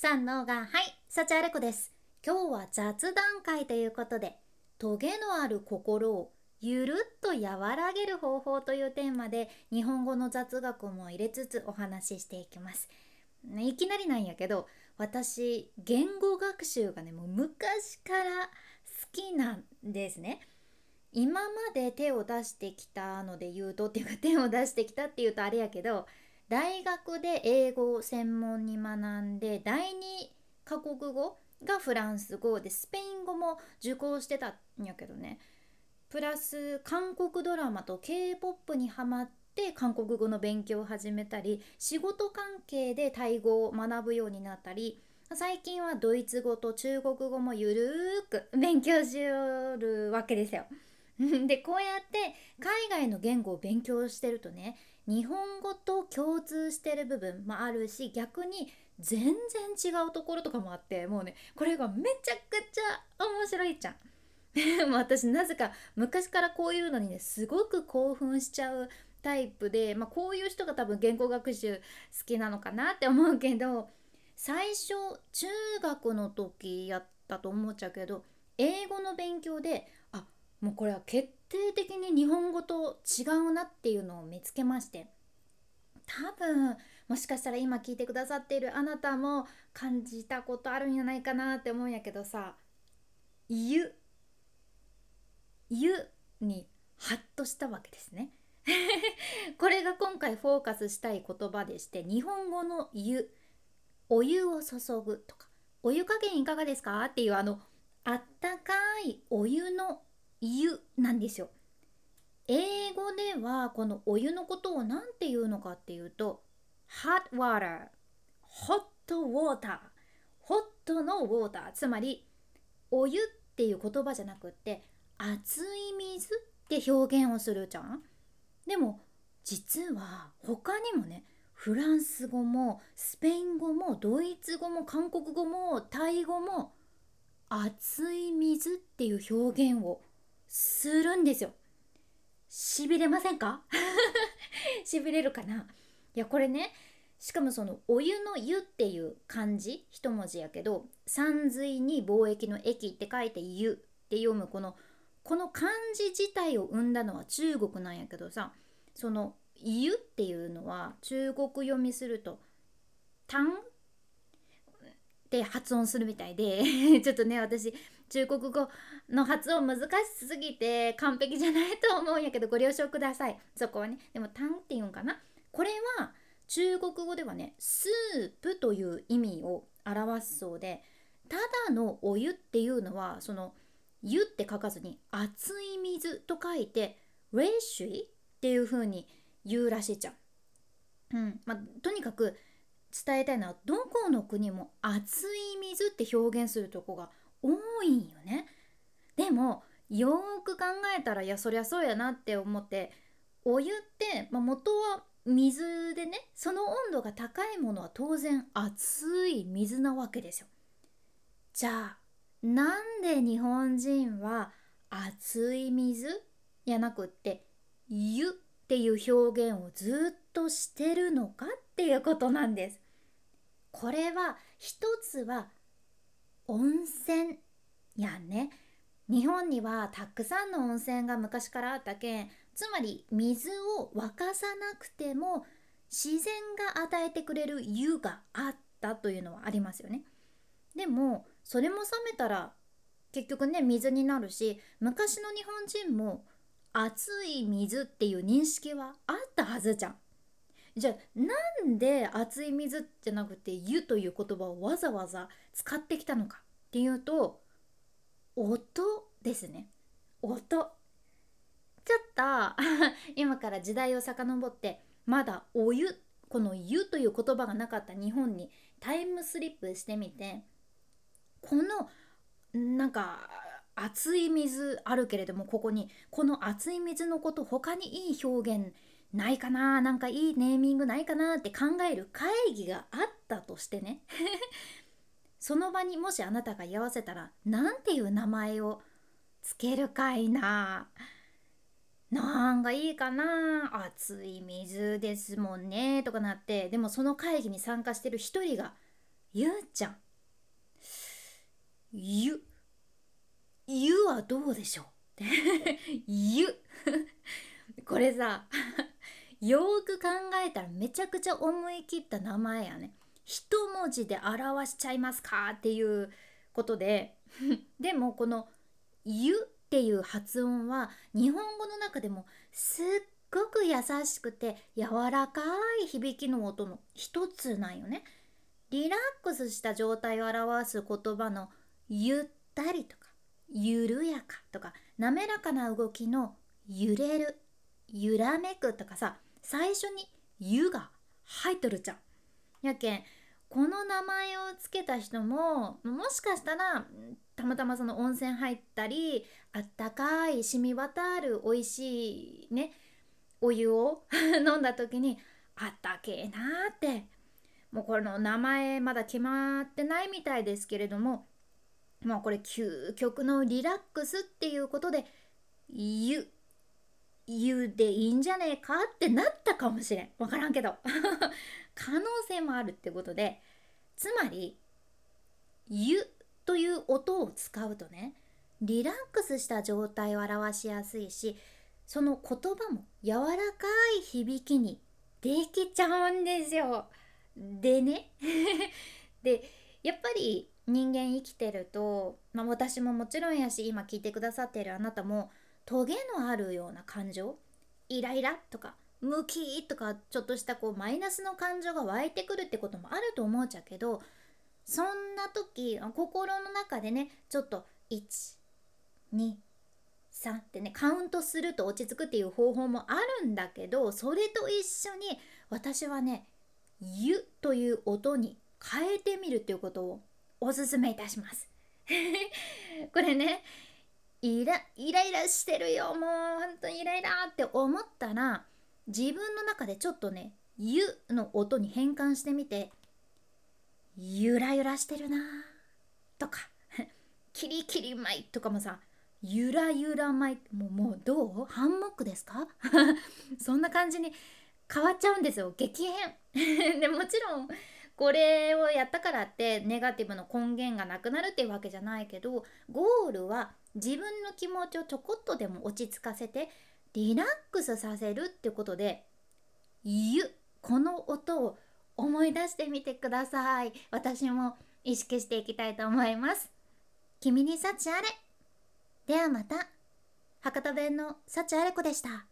三のがはい幸あれ子です。今日は雑談会ということでトゲのある心をゆるっと和らげる方法というテーマで日本語の雑学も入れつつお話ししていきます。いきなりなんやけど私言語学習がねもう昔から好きなんですね。今まで手を出してきたので言うとっていうか手を出してきたっていうとあれやけど大学で英語を専門に学んで第二カ国語がフランス語でスペイン語も受講してたんやけどねプラス韓国ドラマと k p o p にハマって韓国語の勉強を始めたり仕事関係でタイ語を学ぶようになったり最近はドイツ語と中国語もゆるーく勉強しよるわけですよ。でこうやって海外の言語を勉強してるとね日本語と共通してる部分もあるし逆に全然違うところとかもあってもうねこれがめちゃくちゃ面白いじゃん。私なぜか昔からこういうのにねすごく興奮しちゃうタイプで、まあ、こういう人が多分言語学習好きなのかなって思うけど最初中学の時やったと思っちゃうけど英語の勉強でもうこれは決定的に日本語と違うなっていうのを見つけまして多分もしかしたら今聞いてくださっているあなたも感じたことあるんじゃないかなって思うんやけどさ「ゆ」「ゆ」にハッとしたわけですね。これが今回フォーカスしたい言葉でして日本語の「湯」「お湯を注ぐ」とか「お湯加減いかがですか?」っていうあのあったかいお湯の湯なんですよ。英語ではこのお湯のことを何て言うのかっていうと hot water hot water hot の water つまりお湯っていう言葉じゃなくって熱い水って表現をするじゃん。でも実は他にもねフランス語もスペイン語もドイツ語も韓国語もタイ語も熱い水っていう表現をするんですよ。しびれませんか？しびれるかな？いやこれねしかもそのお湯の湯っていう漢字？一文字やけど山水に貿易の駅って書いて湯って読むこのこの漢字自体を生んだのは中国なんやけどさその湯っていうのは中国読みすると「タン」って発音するみたいで ちょっとね私中国語の発音難しすぎて完璧じゃないと思うんやけどご了承ください。そこはねでもタンっていうんかな。これは中国語ではねスープという意味を表すそうでただのお湯っていうのはその湯って書かずに熱い水と書いてレーシュイっていう風に言うらしいじゃん。うん。まあ、とにかく伝えたいのはどこの国も熱い水って表現するとこが多いんよね。でもよーく考えたらいやそりゃそうやなって思ってお湯って、まあ、元は水でねその温度が高いものは当然熱い水なわけですよ。じゃあなんで日本人は熱い水？やなくって湯っていう表現をずっとしてるのかっていうことなんです。これは一つは温泉やね日本にはたくさんの温泉が昔からあったけんつまり水を沸かさなくても自然が与えてくれる湯があったというのはありますよね。でもそれも冷めたら結局ね水になるし昔の日本人も熱い水っていう認識はあったはずじゃん。じゃあなんで熱い水じゃなくて湯という言葉をわざわざ使ってきたのかっていうと音ですね。音。ちょっと 今から時代を遡ってまだお湯この湯という言葉がなかった日本にタイムスリップしてみてこのなんか熱い水あるけれどもここにこの熱い水のこと他にいい表現ないかななんかいいネーミングないかなって考える会議があったとしてね。その場にもしあなたが居合わせたら何ていう名前をつけるかいな。なんかいいかな。熱い水ですもんね。とかなってでもその会議に参加してる一人が「ゆうちゃん。ゆゆはどうでしょう。ゆ。これさよーく考えたらめちゃくちゃ思い切った名前やね。一文字で表しちゃいますか？っていうことで でもこの「ゆ」っていう発音は日本語の中でもすっごく優しくて柔らかい響きの音の一つなんよね。リラックスした状態を表す言葉の「ゆったり」とか「緩やか」とか滑らかな動きの「揺れる」「揺らめく」とかさ最初に「ゆ」が入っとるじゃん。やけんこの名前を付けた人ももしかしたらたまたまその温泉入ったりあったかい染み渡る美味しいねお湯を 飲んだ時にあったけえなーってもうこれの名前まだ決まってないみたいですけれどももうこれ究極のリラックスっていうことで「ゆ」「ゆ」でいいんじゃねえかってなったかもしれん。分からんけど。可能性もあるってことでつまり「ゆ」という音を使うとねリラックスした状態を表しやすいしその言葉も柔らかい響きにできちゃうんですよ。でね。でやっぱり人間生きてると、まあ、私ももちろんやし今聞いてくださっているあなたもトゲのあるような感情？イライラとかムキとかちょっとしたこうマイナスの感情が湧いてくるってこともあると思うちゃけどそんな時心の中でねちょっと123ってねカウントすると落ち着くっていう方法もあるんだけどそれと一緒に私はね「ゆ」という音に変えてみるっていうことをおすすめいたします。これねイライライラしてるよもう本当にイライラって思ったら自分の中でちょっとね「ゆ」の音に変換してみて「ゆらゆらしてるな」とか「キリキリ舞」とかもさ「ゆらゆら舞」もうもうどうハンモックですか？そんな感じに変わっちゃうんですよ激変。でもちろんこれをやったからってネガティブの根源がなくなるっていうわけじゃないけどゴールは自分の気持ちをちょこっとでも落ち着かせてリラックスさせるってことで「ゆ」この音を思い出してみてください。私も意識していきたいと思います。君に幸あれ。ではまた。博多弁の幸あれ子でした。